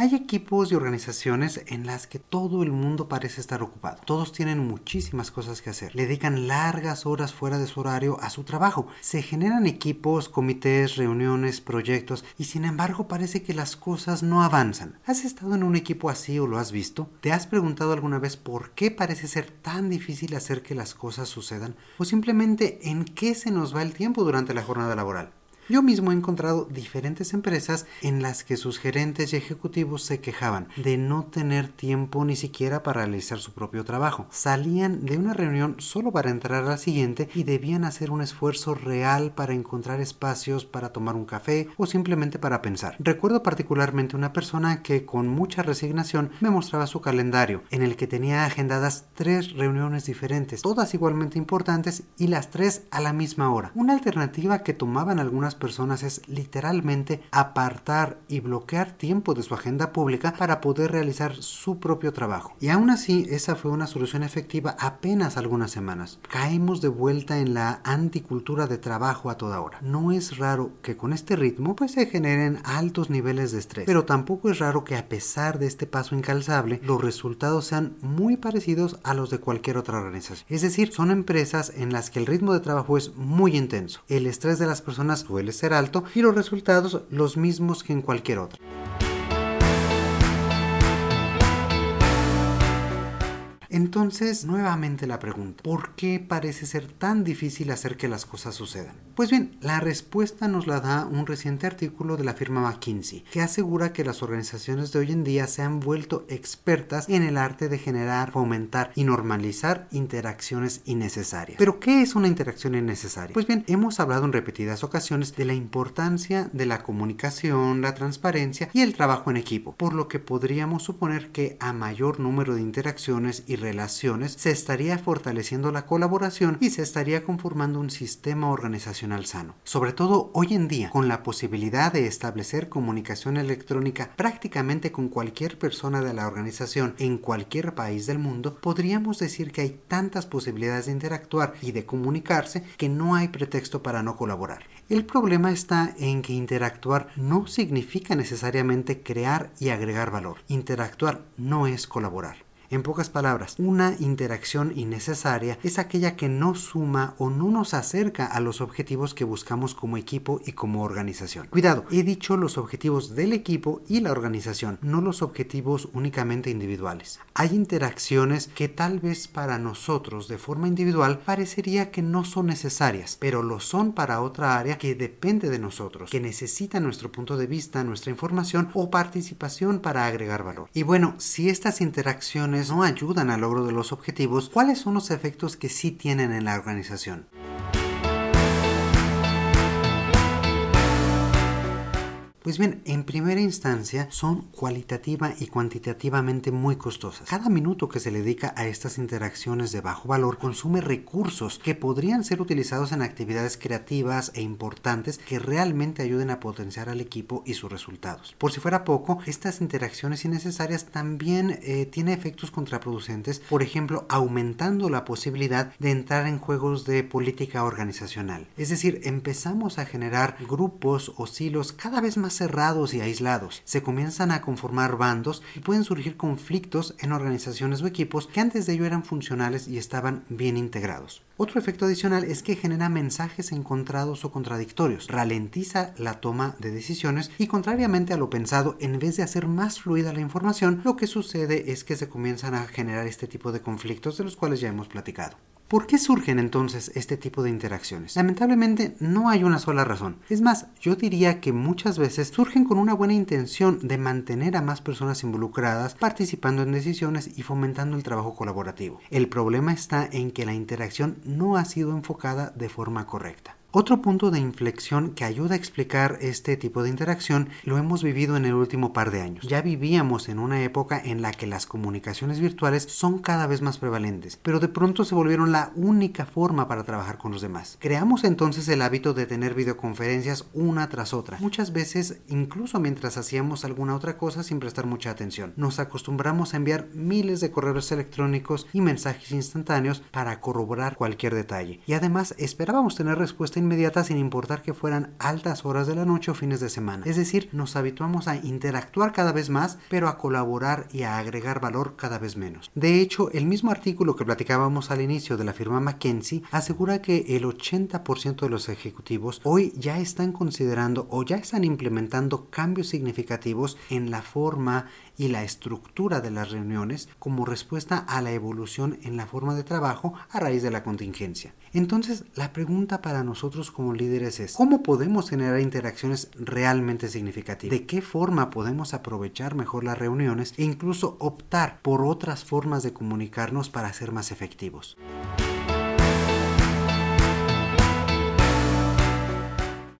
Hay equipos y organizaciones en las que todo el mundo parece estar ocupado. Todos tienen muchísimas cosas que hacer. Le dedican largas horas fuera de su horario a su trabajo. Se generan equipos, comités, reuniones, proyectos y sin embargo parece que las cosas no avanzan. ¿Has estado en un equipo así o lo has visto? ¿Te has preguntado alguna vez por qué parece ser tan difícil hacer que las cosas sucedan? ¿O simplemente en qué se nos va el tiempo durante la jornada laboral? Yo mismo he encontrado diferentes empresas en las que sus gerentes y ejecutivos se quejaban de no tener tiempo ni siquiera para realizar su propio trabajo. Salían de una reunión solo para entrar a la siguiente y debían hacer un esfuerzo real para encontrar espacios para tomar un café o simplemente para pensar. Recuerdo particularmente una persona que con mucha resignación me mostraba su calendario en el que tenía agendadas tres reuniones diferentes, todas igualmente importantes y las tres a la misma hora. Una alternativa que tomaban algunas personas es literalmente apartar y bloquear tiempo de su agenda pública para poder realizar su propio trabajo. Y aún así, esa fue una solución efectiva apenas algunas semanas. Caemos de vuelta en la anticultura de trabajo a toda hora. No es raro que con este ritmo pues se generen altos niveles de estrés, pero tampoco es raro que a pesar de este paso incalzable, los resultados sean muy parecidos a los de cualquier otra organización. Es decir, son empresas en las que el ritmo de trabajo es muy intenso. El estrés de las personas suele ser alto y los resultados los mismos que en cualquier otro. Entonces, nuevamente la pregunta, ¿por qué parece ser tan difícil hacer que las cosas sucedan? Pues bien, la respuesta nos la da un reciente artículo de la firma McKinsey, que asegura que las organizaciones de hoy en día se han vuelto expertas en el arte de generar, fomentar y normalizar interacciones innecesarias. Pero, ¿qué es una interacción innecesaria? Pues bien, hemos hablado en repetidas ocasiones de la importancia de la comunicación, la transparencia y el trabajo en equipo, por lo que podríamos suponer que a mayor número de interacciones y relaciones, se estaría fortaleciendo la colaboración y se estaría conformando un sistema organizacional sano. Sobre todo hoy en día, con la posibilidad de establecer comunicación electrónica prácticamente con cualquier persona de la organización en cualquier país del mundo, podríamos decir que hay tantas posibilidades de interactuar y de comunicarse que no hay pretexto para no colaborar. El problema está en que interactuar no significa necesariamente crear y agregar valor. Interactuar no es colaborar. En pocas palabras, una interacción innecesaria es aquella que no suma o no nos acerca a los objetivos que buscamos como equipo y como organización. Cuidado, he dicho los objetivos del equipo y la organización, no los objetivos únicamente individuales. Hay interacciones que tal vez para nosotros de forma individual parecería que no son necesarias, pero lo son para otra área que depende de nosotros, que necesita nuestro punto de vista, nuestra información o participación para agregar valor. Y bueno, si estas interacciones no ayudan al logro de los objetivos, ¿cuáles son los efectos que sí tienen en la organización? Pues bien, en primera instancia son cualitativa y cuantitativamente muy costosas. Cada minuto que se le dedica a estas interacciones de bajo valor consume recursos que podrían ser utilizados en actividades creativas e importantes que realmente ayuden a potenciar al equipo y sus resultados. Por si fuera poco, estas interacciones innecesarias también eh, tienen efectos contraproducentes, por ejemplo, aumentando la posibilidad de entrar en juegos de política organizacional. Es decir, empezamos a generar grupos o silos cada vez más cerrados y aislados. Se comienzan a conformar bandos y pueden surgir conflictos en organizaciones o equipos que antes de ello eran funcionales y estaban bien integrados. Otro efecto adicional es que genera mensajes encontrados o contradictorios, ralentiza la toma de decisiones y contrariamente a lo pensado, en vez de hacer más fluida la información, lo que sucede es que se comienzan a generar este tipo de conflictos de los cuales ya hemos platicado. ¿Por qué surgen entonces este tipo de interacciones? Lamentablemente no hay una sola razón. Es más, yo diría que muchas veces surgen con una buena intención de mantener a más personas involucradas, participando en decisiones y fomentando el trabajo colaborativo. El problema está en que la interacción no ha sido enfocada de forma correcta. Otro punto de inflexión que ayuda a explicar este tipo de interacción lo hemos vivido en el último par de años. Ya vivíamos en una época en la que las comunicaciones virtuales son cada vez más prevalentes, pero de pronto se volvieron la única forma para trabajar con los demás. Creamos entonces el hábito de tener videoconferencias una tras otra, muchas veces incluso mientras hacíamos alguna otra cosa sin prestar mucha atención. Nos acostumbramos a enviar miles de correos electrónicos y mensajes instantáneos para corroborar cualquier detalle, y además esperábamos tener respuesta inmediata sin importar que fueran altas horas de la noche o fines de semana. Es decir, nos habituamos a interactuar cada vez más, pero a colaborar y a agregar valor cada vez menos. De hecho, el mismo artículo que platicábamos al inicio de la firma McKinsey asegura que el 80% de los ejecutivos hoy ya están considerando o ya están implementando cambios significativos en la forma y la estructura de las reuniones como respuesta a la evolución en la forma de trabajo a raíz de la contingencia. Entonces, la pregunta para nosotros como líderes es, ¿cómo podemos generar interacciones realmente significativas? ¿De qué forma podemos aprovechar mejor las reuniones e incluso optar por otras formas de comunicarnos para ser más efectivos?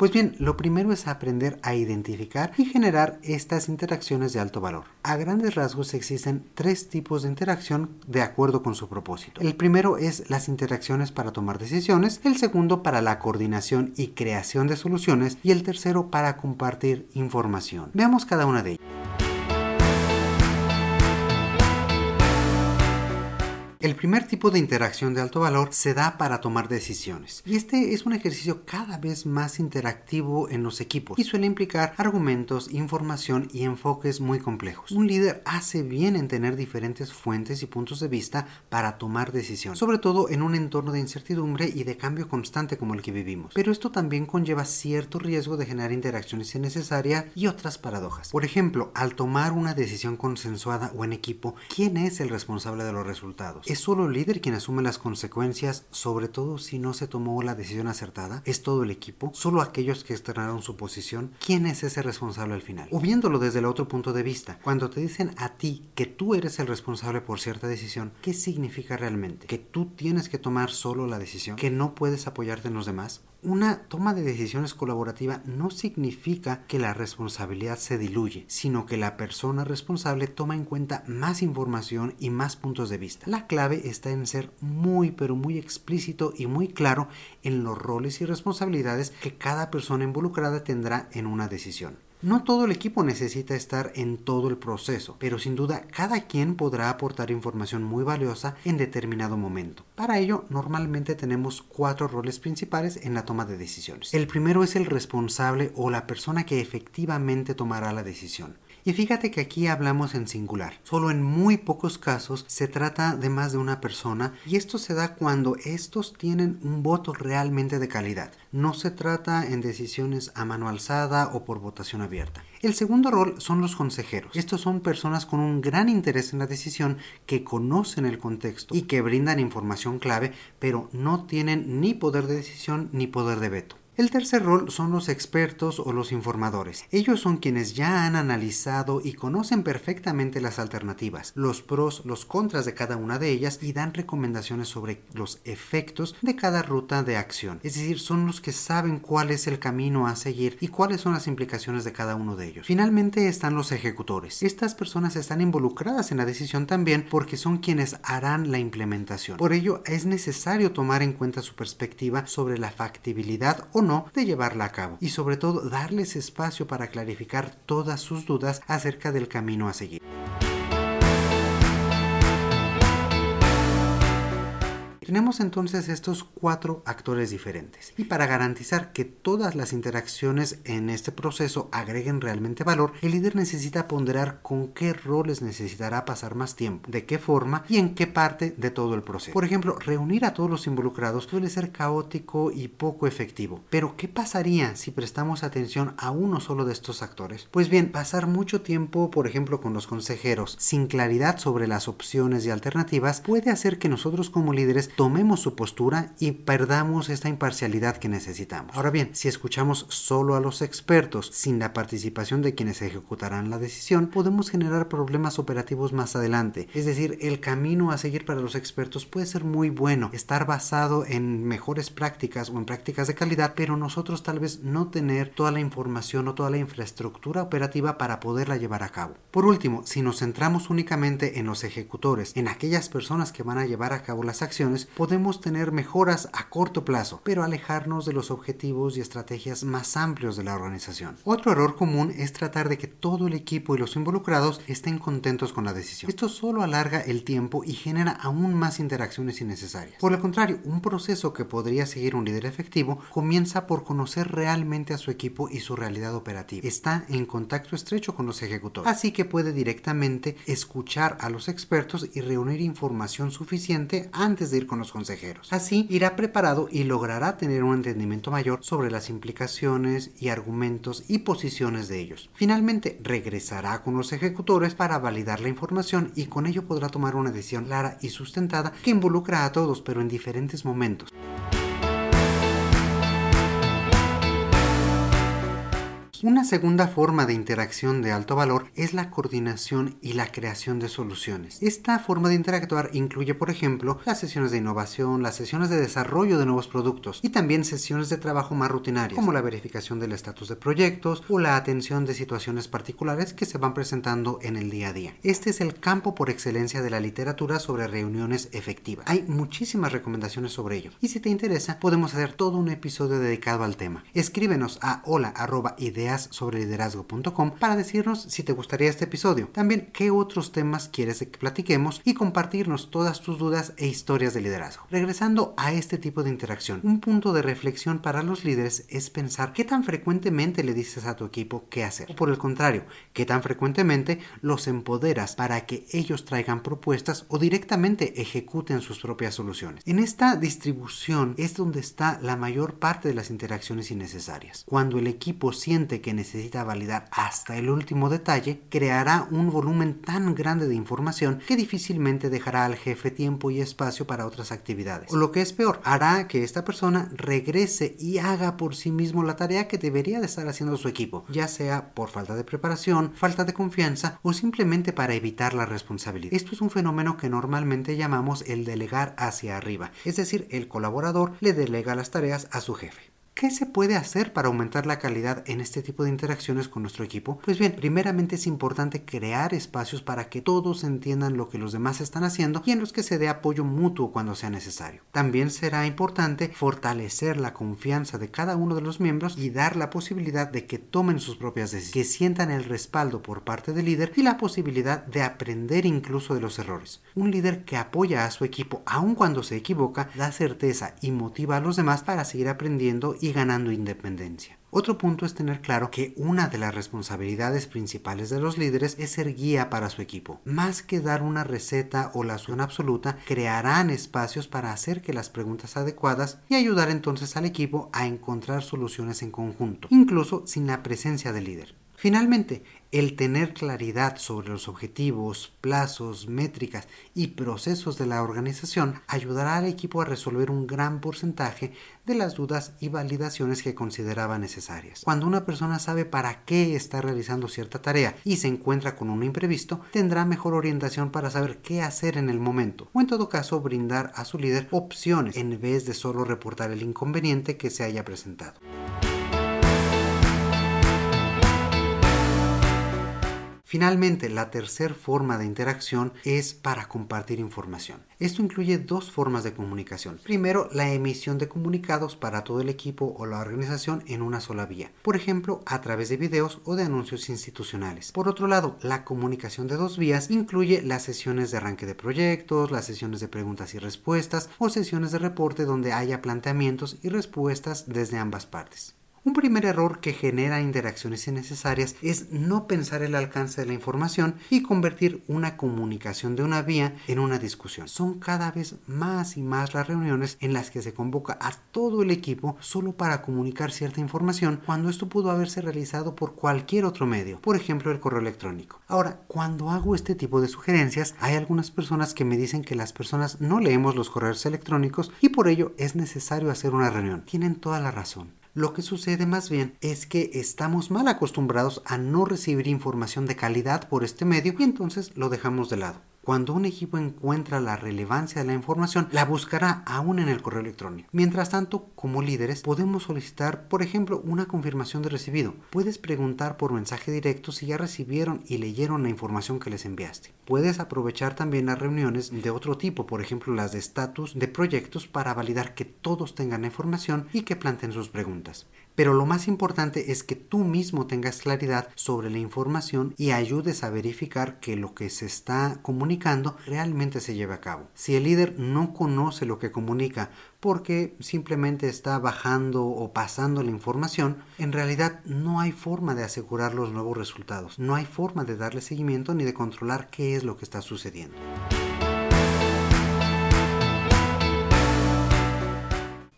Pues bien, lo primero es aprender a identificar y generar estas interacciones de alto valor. A grandes rasgos existen tres tipos de interacción de acuerdo con su propósito. El primero es las interacciones para tomar decisiones, el segundo para la coordinación y creación de soluciones y el tercero para compartir información. Veamos cada una de ellas. El primer tipo de interacción de alto valor se da para tomar decisiones. Y este es un ejercicio cada vez más interactivo en los equipos y suele implicar argumentos, información y enfoques muy complejos. Un líder hace bien en tener diferentes fuentes y puntos de vista para tomar decisiones, sobre todo en un entorno de incertidumbre y de cambio constante como el que vivimos. Pero esto también conlleva cierto riesgo de generar interacciones innecesarias y otras paradojas. Por ejemplo, al tomar una decisión consensuada o en equipo, ¿quién es el responsable de los resultados? ¿Es solo el líder quien asume las consecuencias, sobre todo si no se tomó la decisión acertada? ¿Es todo el equipo? ¿Solo aquellos que externaron su posición? ¿Quién es ese responsable al final? O viéndolo desde el otro punto de vista, cuando te dicen a ti que tú eres el responsable por cierta decisión, ¿qué significa realmente? ¿Que tú tienes que tomar solo la decisión? ¿Que no puedes apoyarte en los demás? Una toma de decisiones colaborativa no significa que la responsabilidad se diluye, sino que la persona responsable toma en cuenta más información y más puntos de vista. La clave está en ser muy pero muy explícito y muy claro en los roles y responsabilidades que cada persona involucrada tendrá en una decisión. No todo el equipo necesita estar en todo el proceso, pero sin duda cada quien podrá aportar información muy valiosa en determinado momento. Para ello, normalmente tenemos cuatro roles principales en la toma de decisiones. El primero es el responsable o la persona que efectivamente tomará la decisión. Y fíjate que aquí hablamos en singular. Solo en muy pocos casos se trata de más de una persona y esto se da cuando estos tienen un voto realmente de calidad. No se trata en decisiones a mano alzada o por votación abierta. El segundo rol son los consejeros. Estos son personas con un gran interés en la decisión que conocen el contexto y que brindan información clave, pero no tienen ni poder de decisión ni poder de veto. El tercer rol son los expertos o los informadores. Ellos son quienes ya han analizado y conocen perfectamente las alternativas, los pros, los contras de cada una de ellas y dan recomendaciones sobre los efectos de cada ruta de acción. Es decir, son los que saben cuál es el camino a seguir y cuáles son las implicaciones de cada uno de ellos. Finalmente están los ejecutores. Estas personas están involucradas en la decisión también porque son quienes harán la implementación. Por ello es necesario tomar en cuenta su perspectiva sobre la factibilidad o no de llevarla a cabo y sobre todo darles espacio para clarificar todas sus dudas acerca del camino a seguir. Tenemos entonces estos cuatro actores diferentes. Y para garantizar que todas las interacciones en este proceso agreguen realmente valor, el líder necesita ponderar con qué roles necesitará pasar más tiempo, de qué forma y en qué parte de todo el proceso. Por ejemplo, reunir a todos los involucrados suele ser caótico y poco efectivo. Pero ¿qué pasaría si prestamos atención a uno solo de estos actores? Pues bien, pasar mucho tiempo, por ejemplo, con los consejeros sin claridad sobre las opciones y alternativas puede hacer que nosotros como líderes tomemos su postura y perdamos esta imparcialidad que necesitamos. Ahora bien, si escuchamos solo a los expertos sin la participación de quienes ejecutarán la decisión, podemos generar problemas operativos más adelante. Es decir, el camino a seguir para los expertos puede ser muy bueno, estar basado en mejores prácticas o en prácticas de calidad, pero nosotros tal vez no tener toda la información o toda la infraestructura operativa para poderla llevar a cabo. Por último, si nos centramos únicamente en los ejecutores, en aquellas personas que van a llevar a cabo las acciones, podemos tener mejoras a corto plazo, pero alejarnos de los objetivos y estrategias más amplios de la organización. Otro error común es tratar de que todo el equipo y los involucrados estén contentos con la decisión. Esto solo alarga el tiempo y genera aún más interacciones innecesarias. Por el contrario, un proceso que podría seguir un líder efectivo comienza por conocer realmente a su equipo y su realidad operativa. Está en contacto estrecho con los ejecutores, así que puede directamente escuchar a los expertos y reunir información suficiente antes de ir con los consejeros. Así irá preparado y logrará tener un entendimiento mayor sobre las implicaciones y argumentos y posiciones de ellos. Finalmente, regresará con los ejecutores para validar la información y con ello podrá tomar una decisión clara y sustentada que involucra a todos pero en diferentes momentos. Una segunda forma de interacción de alto valor es la coordinación y la creación de soluciones. Esta forma de interactuar incluye, por ejemplo, las sesiones de innovación, las sesiones de desarrollo de nuevos productos y también sesiones de trabajo más rutinarias, como la verificación del estatus de proyectos o la atención de situaciones particulares que se van presentando en el día a día. Este es el campo por excelencia de la literatura sobre reuniones efectivas. Hay muchísimas recomendaciones sobre ello y si te interesa podemos hacer todo un episodio dedicado al tema. Escríbenos a hola sobre liderazgo.com para decirnos si te gustaría este episodio. También qué otros temas quieres que platiquemos y compartirnos todas tus dudas e historias de liderazgo. Regresando a este tipo de interacción, un punto de reflexión para los líderes es pensar qué tan frecuentemente le dices a tu equipo qué hacer. O por el contrario, qué tan frecuentemente los empoderas para que ellos traigan propuestas o directamente ejecuten sus propias soluciones. En esta distribución es donde está la mayor parte de las interacciones innecesarias. Cuando el equipo siente que necesita validar hasta el último detalle, creará un volumen tan grande de información que difícilmente dejará al jefe tiempo y espacio para otras actividades. O lo que es peor, hará que esta persona regrese y haga por sí mismo la tarea que debería de estar haciendo su equipo, ya sea por falta de preparación, falta de confianza o simplemente para evitar la responsabilidad. Esto es un fenómeno que normalmente llamamos el delegar hacia arriba, es decir, el colaborador le delega las tareas a su jefe. ¿Qué se puede hacer para aumentar la calidad en este tipo de interacciones con nuestro equipo? Pues bien, primeramente es importante crear espacios para que todos entiendan lo que los demás están haciendo y en los que se dé apoyo mutuo cuando sea necesario. También será importante fortalecer la confianza de cada uno de los miembros y dar la posibilidad de que tomen sus propias decisiones, que sientan el respaldo por parte del líder y la posibilidad de aprender incluso de los errores. Un líder que apoya a su equipo aun cuando se equivoca da certeza y motiva a los demás para seguir aprendiendo y ganando independencia. Otro punto es tener claro que una de las responsabilidades principales de los líderes es ser guía para su equipo. Más que dar una receta o la solución absoluta, crearán espacios para hacer que las preguntas adecuadas y ayudar entonces al equipo a encontrar soluciones en conjunto, incluso sin la presencia del líder. Finalmente, el tener claridad sobre los objetivos, plazos, métricas y procesos de la organización ayudará al equipo a resolver un gran porcentaje de las dudas y validaciones que consideraba necesarias. Cuando una persona sabe para qué está realizando cierta tarea y se encuentra con un imprevisto, tendrá mejor orientación para saber qué hacer en el momento o en todo caso brindar a su líder opciones en vez de solo reportar el inconveniente que se haya presentado. Finalmente, la tercera forma de interacción es para compartir información. Esto incluye dos formas de comunicación. Primero, la emisión de comunicados para todo el equipo o la organización en una sola vía, por ejemplo, a través de videos o de anuncios institucionales. Por otro lado, la comunicación de dos vías incluye las sesiones de arranque de proyectos, las sesiones de preguntas y respuestas o sesiones de reporte donde haya planteamientos y respuestas desde ambas partes. Un primer error que genera interacciones innecesarias es no pensar el alcance de la información y convertir una comunicación de una vía en una discusión. Son cada vez más y más las reuniones en las que se convoca a todo el equipo solo para comunicar cierta información cuando esto pudo haberse realizado por cualquier otro medio, por ejemplo el correo electrónico. Ahora, cuando hago este tipo de sugerencias, hay algunas personas que me dicen que las personas no leemos los correos electrónicos y por ello es necesario hacer una reunión. Tienen toda la razón. Lo que sucede más bien es que estamos mal acostumbrados a no recibir información de calidad por este medio y entonces lo dejamos de lado. Cuando un equipo encuentra la relevancia de la información, la buscará aún en el correo electrónico. Mientras tanto, como líderes, podemos solicitar, por ejemplo, una confirmación de recibido. Puedes preguntar por mensaje directo si ya recibieron y leyeron la información que les enviaste. Puedes aprovechar también las reuniones de otro tipo, por ejemplo las de estatus de proyectos, para validar que todos tengan la información y que planteen sus preguntas. Pero lo más importante es que tú mismo tengas claridad sobre la información y ayudes a verificar que lo que se está comunicando realmente se lleve a cabo. Si el líder no conoce lo que comunica porque simplemente está bajando o pasando la información, en realidad no hay forma de asegurar los nuevos resultados, no hay forma de darle seguimiento ni de controlar qué es lo que está sucediendo.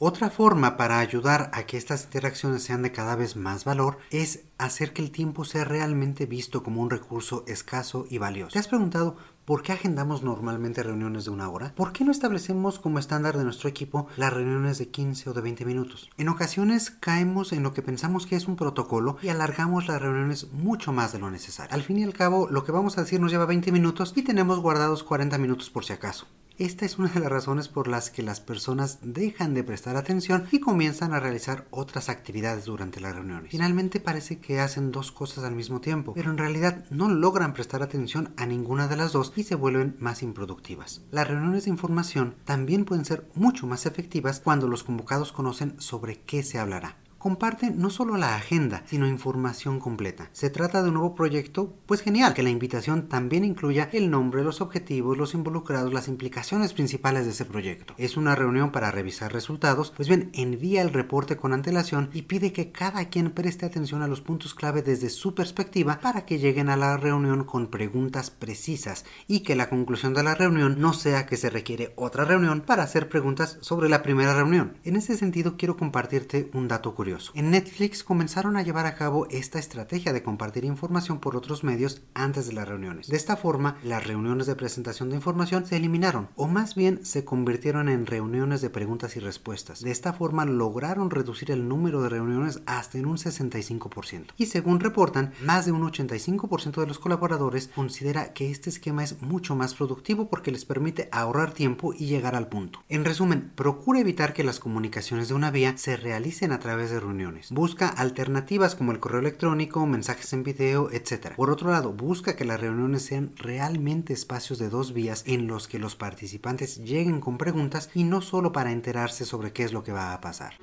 Otra forma para ayudar a que estas interacciones sean de cada vez más valor es hacer que el tiempo sea realmente visto como un recurso escaso y valioso. ¿Te has preguntado por qué agendamos normalmente reuniones de una hora? ¿Por qué no establecemos como estándar de nuestro equipo las reuniones de 15 o de 20 minutos? En ocasiones caemos en lo que pensamos que es un protocolo y alargamos las reuniones mucho más de lo necesario. Al fin y al cabo, lo que vamos a decir nos lleva 20 minutos y tenemos guardados 40 minutos por si acaso. Esta es una de las razones por las que las personas dejan de prestar atención y comienzan a realizar otras actividades durante las reuniones. Finalmente parece que hacen dos cosas al mismo tiempo, pero en realidad no logran prestar atención a ninguna de las dos y se vuelven más improductivas. Las reuniones de información también pueden ser mucho más efectivas cuando los convocados conocen sobre qué se hablará comparte no solo la agenda, sino información completa. Se trata de un nuevo proyecto, pues genial, que la invitación también incluya el nombre, los objetivos, los involucrados, las implicaciones principales de ese proyecto. Es una reunión para revisar resultados, pues bien, envía el reporte con antelación y pide que cada quien preste atención a los puntos clave desde su perspectiva para que lleguen a la reunión con preguntas precisas y que la conclusión de la reunión no sea que se requiere otra reunión para hacer preguntas sobre la primera reunión. En ese sentido quiero compartirte un dato curioso. En Netflix comenzaron a llevar a cabo esta estrategia de compartir información por otros medios antes de las reuniones. De esta forma, las reuniones de presentación de información se eliminaron, o más bien se convirtieron en reuniones de preguntas y respuestas. De esta forma lograron reducir el número de reuniones hasta en un 65%. Y según reportan, más de un 85% de los colaboradores considera que este esquema es mucho más productivo porque les permite ahorrar tiempo y llegar al punto. En resumen, procura evitar que las comunicaciones de una vía se realicen a través de reuniones. Busca alternativas como el correo electrónico, mensajes en video, etc. Por otro lado, busca que las reuniones sean realmente espacios de dos vías en los que los participantes lleguen con preguntas y no solo para enterarse sobre qué es lo que va a pasar.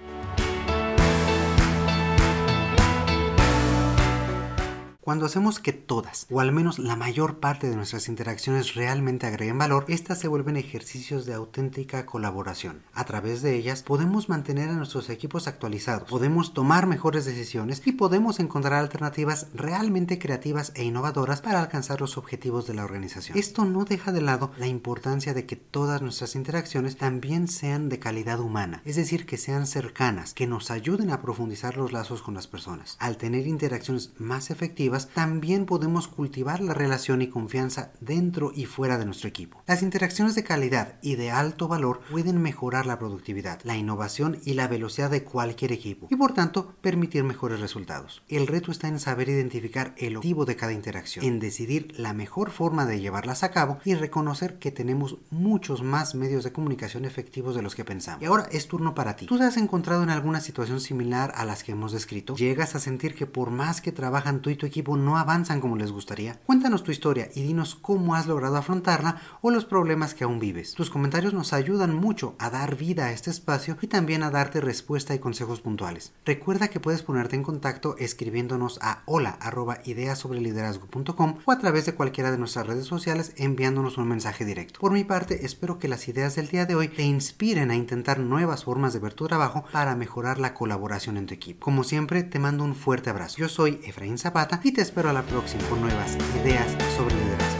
Cuando hacemos que todas, o al menos la mayor parte de nuestras interacciones realmente agreguen valor, estas se vuelven ejercicios de auténtica colaboración. A través de ellas podemos mantener a nuestros equipos actualizados, podemos tomar mejores decisiones y podemos encontrar alternativas realmente creativas e innovadoras para alcanzar los objetivos de la organización. Esto no deja de lado la importancia de que todas nuestras interacciones también sean de calidad humana, es decir, que sean cercanas, que nos ayuden a profundizar los lazos con las personas. Al tener interacciones más efectivas, también podemos cultivar la relación y confianza dentro y fuera de nuestro equipo. Las interacciones de calidad y de alto valor pueden mejorar la productividad, la innovación y la velocidad de cualquier equipo y por tanto permitir mejores resultados. El reto está en saber identificar el objetivo de cada interacción, en decidir la mejor forma de llevarlas a cabo y reconocer que tenemos muchos más medios de comunicación efectivos de los que pensamos. Y ahora es turno para ti. ¿Tú te has encontrado en alguna situación similar a las que hemos descrito? ¿Llegas a sentir que por más que trabajan tú y tu equipo no avanzan como les gustaría? Cuéntanos tu historia y dinos cómo has logrado afrontarla o los problemas que aún vives. Tus comentarios nos ayudan mucho a dar vida a este espacio y también a darte respuesta y consejos puntuales. Recuerda que puedes ponerte en contacto escribiéndonos a hola o a través de cualquiera de nuestras redes sociales enviándonos un mensaje directo. Por mi parte, espero que las ideas del día de hoy te inspiren a intentar nuevas formas de ver tu trabajo para mejorar la colaboración en tu equipo. Como siempre, te mando un fuerte abrazo. Yo soy Efraín Zapata y te espero a la próxima con nuevas ideas sobre liderazgo.